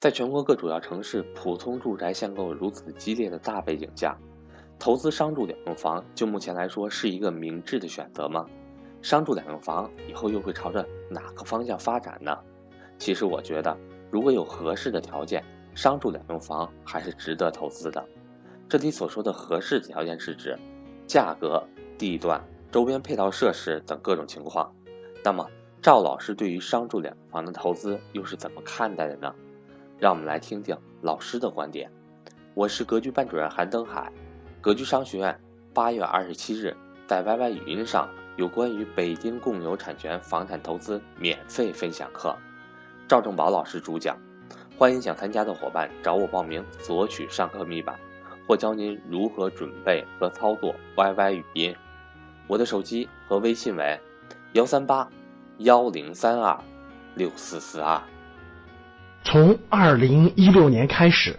在全国各主要城市普通住宅限购如此激烈的大背景下，投资商住两用房就目前来说是一个明智的选择吗？商住两用房以后又会朝着哪个方向发展呢？其实我觉得，如果有合适的条件，商住两用房还是值得投资的。这里所说的合适条件是指价格、地段、周边配套设施等各种情况。那么，赵老师对于商住两房的投资又是怎么看待的呢？让我们来听听老师的观点。我是格局班主任韩登海，格局商学院八月二十七日在 YY 语音上有关于北京共有产权房产投资免费分享课，赵正宝老师主讲，欢迎想参加的伙伴找我报名索取上课密码，或教您如何准备和操作 YY 语音。我的手机和微信为幺三八幺零三二六四四二。从二零一六年开始，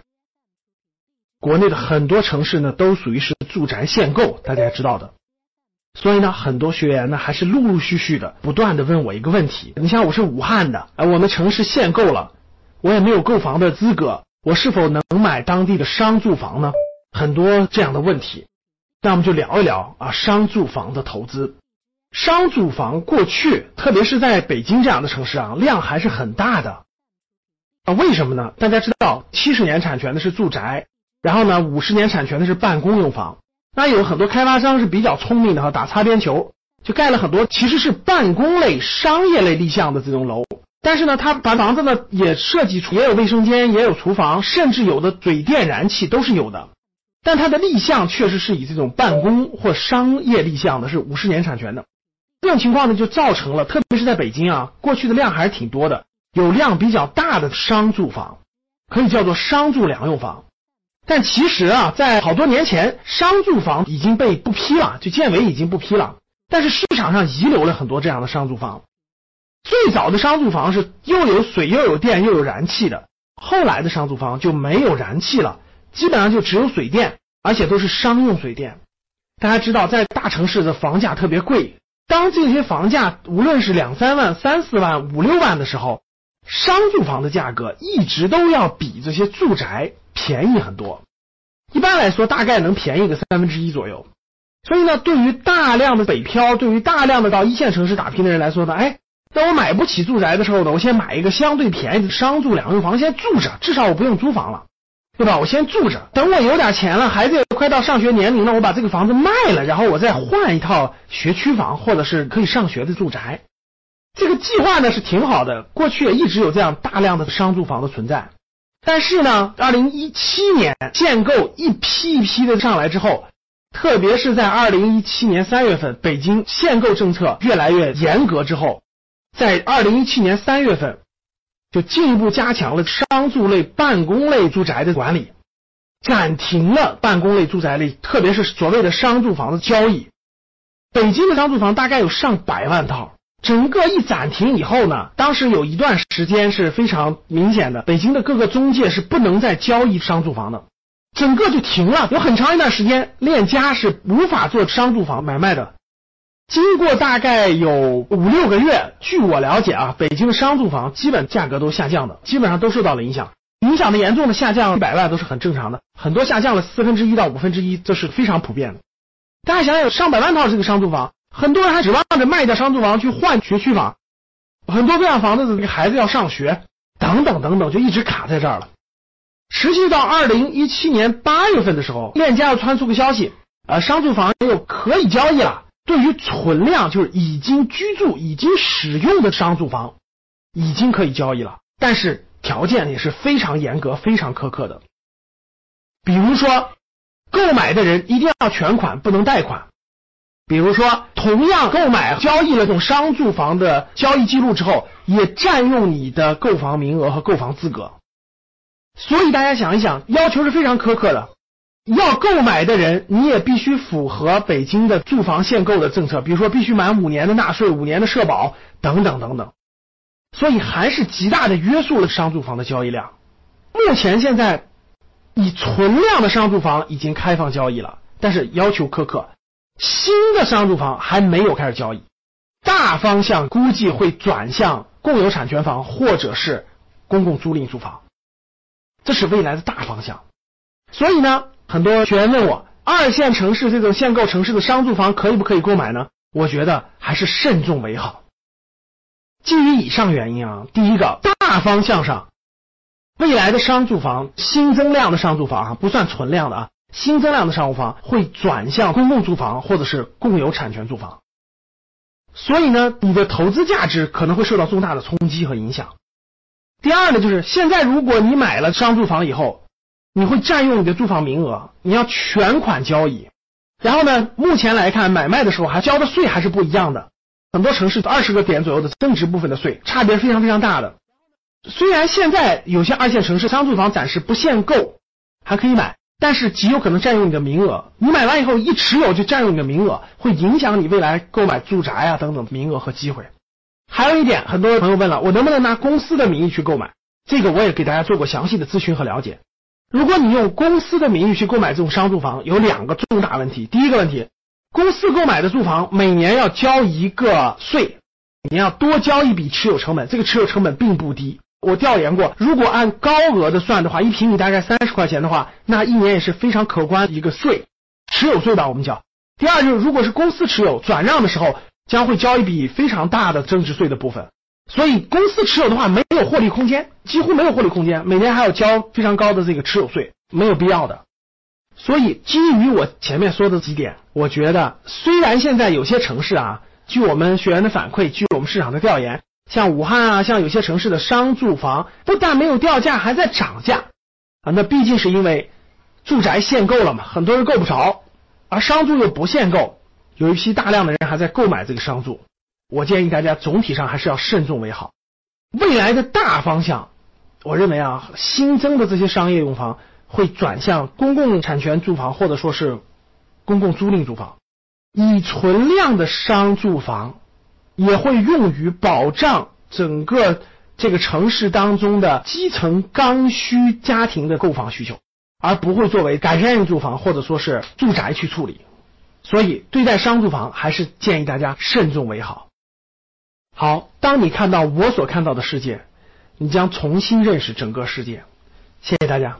国内的很多城市呢都属于是住宅限购，大家知道的。所以呢，很多学员呢还是陆陆续续的不断的问我一个问题：你像我是武汉的，哎，我们城市限购了，我也没有购房的资格，我是否能买当地的商住房呢？很多这样的问题，那我们就聊一聊啊，商住房的投资。商住房过去，特别是在北京这样的城市啊，量还是很大的。啊，为什么呢？大家知道，七十年产权的是住宅，然后呢，五十年产权的是办公用房。那有很多开发商是比较聪明的哈，打擦边球，就盖了很多其实是办公类、商业类立项的这种楼。但是呢，他把房子呢也设计出，也有卫生间，也有厨房，甚至有的水电燃气都是有的。但它的立项确实是以这种办公或商业立项的，是五十年产权的。这种情况呢，就造成了，特别是在北京啊，过去的量还是挺多的。有量比较大的商住房，可以叫做商住两用房。但其实啊，在好多年前，商住房已经被不批了，就建委已经不批了。但是市场上遗留了很多这样的商住房。最早的商住房是又有水又有电又有燃气的，后来的商住房就没有燃气了，基本上就只有水电，而且都是商用水电。大家知道，在大城市的房价特别贵，当这些房价无论是两三万、三四万、五六万的时候。商住房的价格一直都要比这些住宅便宜很多，一般来说大概能便宜个三分之一左右。所以呢，对于大量的北漂，对于大量的到一线城市打拼的人来说呢，哎，那我买不起住宅的时候呢，我先买一个相对便宜的商住两用房，先住着，至少我不用租房了，对吧？我先住着，等我有点钱了，孩子也快到上学年龄了，我把这个房子卖了，然后我再换一套学区房或者是可以上学的住宅。这个计划呢是挺好的，过去也一直有这样大量的商住房的存在，但是呢，二零一七年限购一批一批的上来之后，特别是在二零一七年三月份，北京限购政策越来越严格之后，在二零一七年三月份，就进一步加强了商住类、办公类住宅的管理，暂停了办公类住宅类，特别是所谓的商住房的交易。北京的商住房大概有上百万套。整个一暂停以后呢，当时有一段时间是非常明显的，北京的各个中介是不能再交易商住房的，整个就停了。有很长一段时间，链家是无法做商住房买卖的。经过大概有五六个月，据我了解啊，北京的商住房基本价格都下降的，基本上都受到了影响。影响的严重的下降一百万都是很正常的，很多下降了四分之一到五分之一，这是非常普遍的。大家想想，上百万套这个商住房。很多人还指望着卖掉商住房去换学区房，很多这样房子的孩子要上学，等等等等，就一直卡在这儿了。持续到二零一七年八月份的时候，链家又传出个消息，呃，商住房又可以交易了。对于存量，就是已经居住、已经使用的商住房，已经可以交易了，但是条件也是非常严格、非常苛刻的。比如说，购买的人一定要全款，不能贷款。比如说，同样购买交易了这种商住房的交易记录之后，也占用你的购房名额和购房资格。所以大家想一想，要求是非常苛刻的。要购买的人，你也必须符合北京的住房限购的政策，比如说必须满五年的纳税、五年的社保等等等等。所以还是极大的约束了商住房的交易量。目前现在，以存量的商住房已经开放交易了，但是要求苛刻。新的商住房还没有开始交易，大方向估计会转向共有产权房或者是公共租赁住房。这是未来的大方向。所以呢，很多学员问我，二线城市这种限购城市的商住房可以不可以购买呢？我觉得还是慎重为好。基于以上原因啊，第一个大方向上，未来的商住房新增量的商住房啊，不算存量的啊，新增量的商务房会转向公共住房或者是共有产权住房。所以呢，你的投资价值可能会受到重大的冲击和影响。第二呢，就是现在如果你买了商住房以后，你会占用你的住房名额，你要全款交易。然后呢，目前来看，买卖的时候还交的税还是不一样的。很多城市二十个点左右的增值部分的税，差别非常非常大的。虽然现在有些二线城市商住房暂时不限购，还可以买。但是极有可能占用你的名额，你买完以后一持有就占用你的名额，会影响你未来购买住宅呀等等名额和机会。还有一点，很多朋友问了，我能不能拿公司的名义去购买？这个我也给大家做过详细的咨询和了解。如果你用公司的名义去购买这种商住房，有两个重大问题。第一个问题，公司购买的住房每年要交一个税，你要多交一笔持有成本，这个持有成本并不低。我调研过，如果按高额的算的话，一平米大概三十块钱的话，那一年也是非常可观一个税，持有税吧，我们叫。第二就是，如果是公司持有转让的时候，将会交一笔非常大的增值税的部分。所以公司持有的话，没有获利空间，几乎没有获利空间，每年还要交非常高的这个持有税，没有必要的。所以基于我前面说的几点，我觉得虽然现在有些城市啊，据我们学员的反馈，据我们市场的调研。像武汉啊，像有些城市的商住房不但没有掉价，还在涨价啊。那毕竟是因为住宅限购了嘛，很多人够不着，而商住又不限购，有一批大量的人还在购买这个商住。我建议大家总体上还是要慎重为好。未来的大方向，我认为啊，新增的这些商业用房会转向公共产权住房，或者说是公共租赁住房，以存量的商住房。也会用于保障整个这个城市当中的基层刚需家庭的购房需求，而不会作为改善性住房或者说是住宅去处理。所以，对待商住房还是建议大家慎重为好。好，当你看到我所看到的世界，你将重新认识整个世界。谢谢大家。